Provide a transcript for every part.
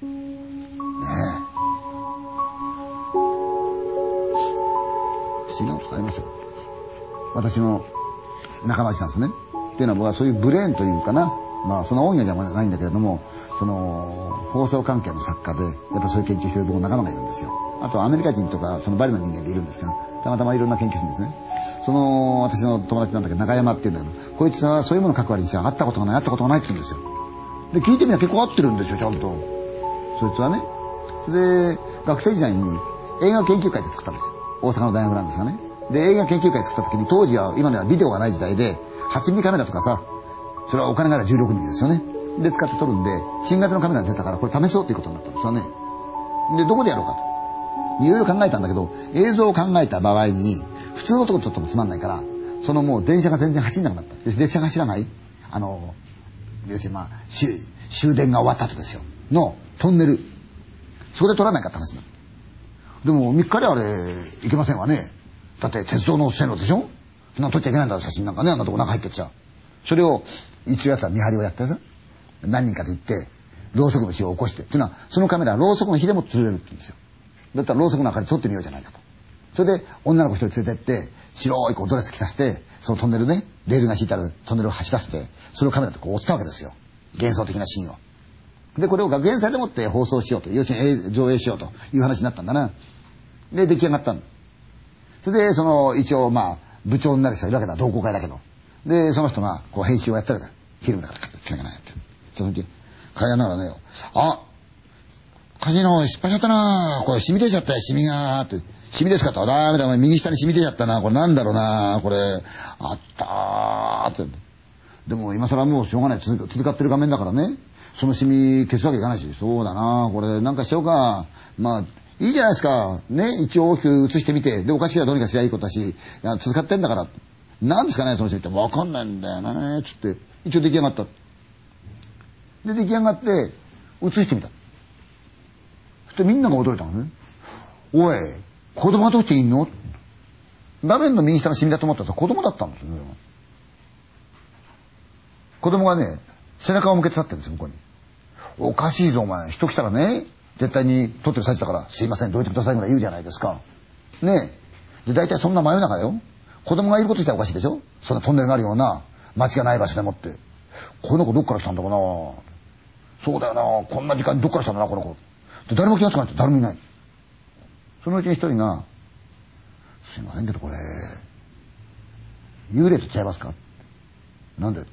不思議なことありますよ。私の仲間内なんですね。っていうのは僕はそういうブレーンというかな、まあその音楽じゃないんだけれども、その放送関係の作家で、やっぱそういう研究してる僕の仲間がいるんですよ。あとはアメリカ人とかそのバリの人間でいるんですけど、たまたまいろんな研究するんですね。その私の友達なんだけど中山っていうんだけど、こいつはそういうものを書く割にさ、会ったことがない、会ったことがないって言うんですよ。で、聞いてみれば結構合ってるんですよ、ちゃんと。そいつはね。それで、学生時代に映画研究会で作ったんですよ。大阪の大学なんですがね。で、映画研究会作った時に当時は今ではビデオがない時代で、8ミリカメラとかさ、それはお金がある16ミリですよね。で、使って撮るんで、新型のカメラが出たからこれ試そうっていうことになったんですよね。で、どこでやろうかと。いろいろ考えたんだけど、映像を考えた場合に、普通のところちょっともつまんないから、そのもう電車が全然走んなくなった。列車が走らないあの、要するにまあ、終電が終わった後ですよ。のトンネル。そこで撮らないかって話な。でも3日であれ、いけませんわね。だって鉄道の線路でしょ？そんな撮っちゃいけないんだ写真なんかね、あんなとこ中入ってっちゃう。それを、一応やつは見張りをやってさ。何人かで行って、ろうそくの火を起こして。っていうのは、そのカメラはろうそくの火でも釣れるって言うんですよ。だったらろうそくの明かり撮ってみようじゃないかと。それで、女の子一人連れてって、白いこうドレス着させて、そのトンネルね、レールが引いてあるトンネルを走らせて、それをカメラでこう追ったわけですよ。幻想的なシーンを。で、これを学園祭でもって放送しようと、要するに上映しようという話になったんだな。で、出来上がったんだ。それで、その、一応、まあ、部長になる人がいるわけだ、同好会だけど。で、その人が、こう、編集をやったらだ、フィルムだからつながないって。ちょっと、会話ながらね、あカジノ失敗しちゃったなこれ染み出ちゃったよ、シミがって。シミですかって。ダメだ、お前右下に染み出ちゃったなこれなんだろうなこれ、あったーって。でも今更もうしょうがない。続かってる画面だからね。そのシミ消すわけいかないし。そうだなこれなんかしようか。まあ、いいじゃないですか。ね、一応大きく映してみて。で、おかしければどうにかすりゃいいことだし、いや続かってんだから。なんですかね、その人って。わかんないんだよね。つって。一応出来上がった。で、出来上がって、映してみた。そしてみんなが驚いたのね。おい、子供がどうしていんの？画面の右下のシミだと思ったら子供だったんですよね。子供がね、背中を向けて立ってるんですよ、向こうに。おかしいぞ、お前。人来たらね、絶対に撮ってる最中だから、すいません、どいてくださいぐらい言うじゃないですか。ねえ。で、大体そんな真夜中よ。子供がいること自体おかしいでしょそんなトンネルがあるような、街がない場所でもって。この子どっから来たんだろうなそうだよなこんな時間にどっから来たんだな、この子。で、誰も気がつかないって誰もいない。そのうちに一人が、すいませんけどこれ、幽霊とっちゃいますか？なんで？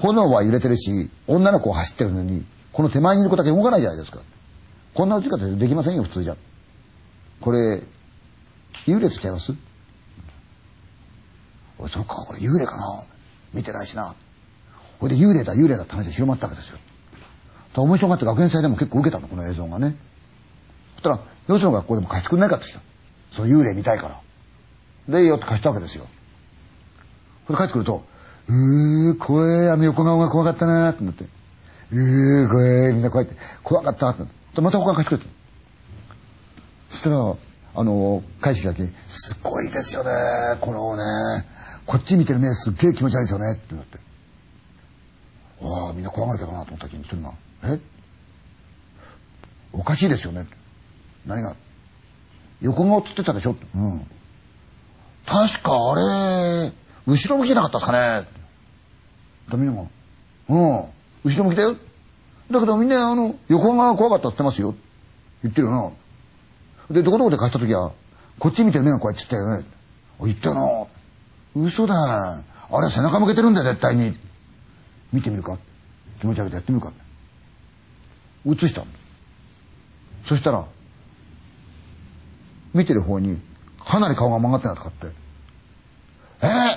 炎は揺れてるし、女の子は走ってるのに、この手前にいる子だけ動かないじゃないですか。こんな打ち方できませんよ、普通じゃ。これ、幽霊とちゃいます？おい、そっか、これ幽霊かな見てないしな。これで幽霊だ、幽霊だって話が広まったわけですよ。面白がって学園祭でも結構受けたの、この映像がね。そしたら、よその学校でも貸してくんないかって来た。その幽霊見たいから。で、よって貸したわけですよ。これ帰ってくると、うー、怖え、あの横顔が怖かったなーってなって。うー、怖え、みんなこうやって、怖かったってなって。また他が貸してくれた。そしたら、あの、返してきた時、すごいですよね、このね、こっち見てる目すっげえ気持ち悪いですよね、ってなって。ああ、みんな怖がるけどなと思った時に一人が、え？おかしいですよね。何が？横顔つってたでしょ？うん。確かあれ、後ろ向きじゃなかったですかねとみんなが、うん、後ろ向きだよ。だけどみんなあの、横が怖かったって言ってますよ。言ってるよな。で、どこどこで貸した時は、こっち見て目がこうやって言ったよね。言ったよな。嘘だ。あれ背中向けてるんだよ、絶対に。見てみるか気持ち悪いでやってみるか映したそしたら、見てる方に、かなり顔が曲がってなかって。えー、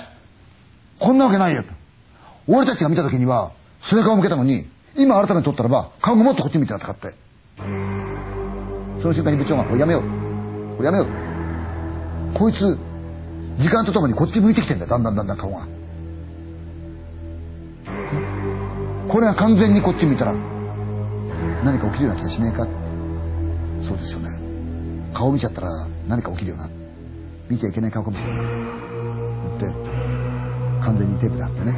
こんなわけないよ。俺たちが見た時には、背中を向けたのに、今改めて撮ったらば、顔がもっとこっち見てなとかって。その瞬間に部長が、これやめよう。これやめよう。こいつ、時間とともにこっち向いてきてんだよ、だんだんだんだん顔が。これが完全にこっち見たら、何か起きるような気がしねえか。そうですよね。顔見ちゃったら何か起きるよな。見ちゃいけない顔かもしれない。って、完全にテープで貼ってね、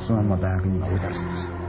そのまま大学に今置いてあるんですよ。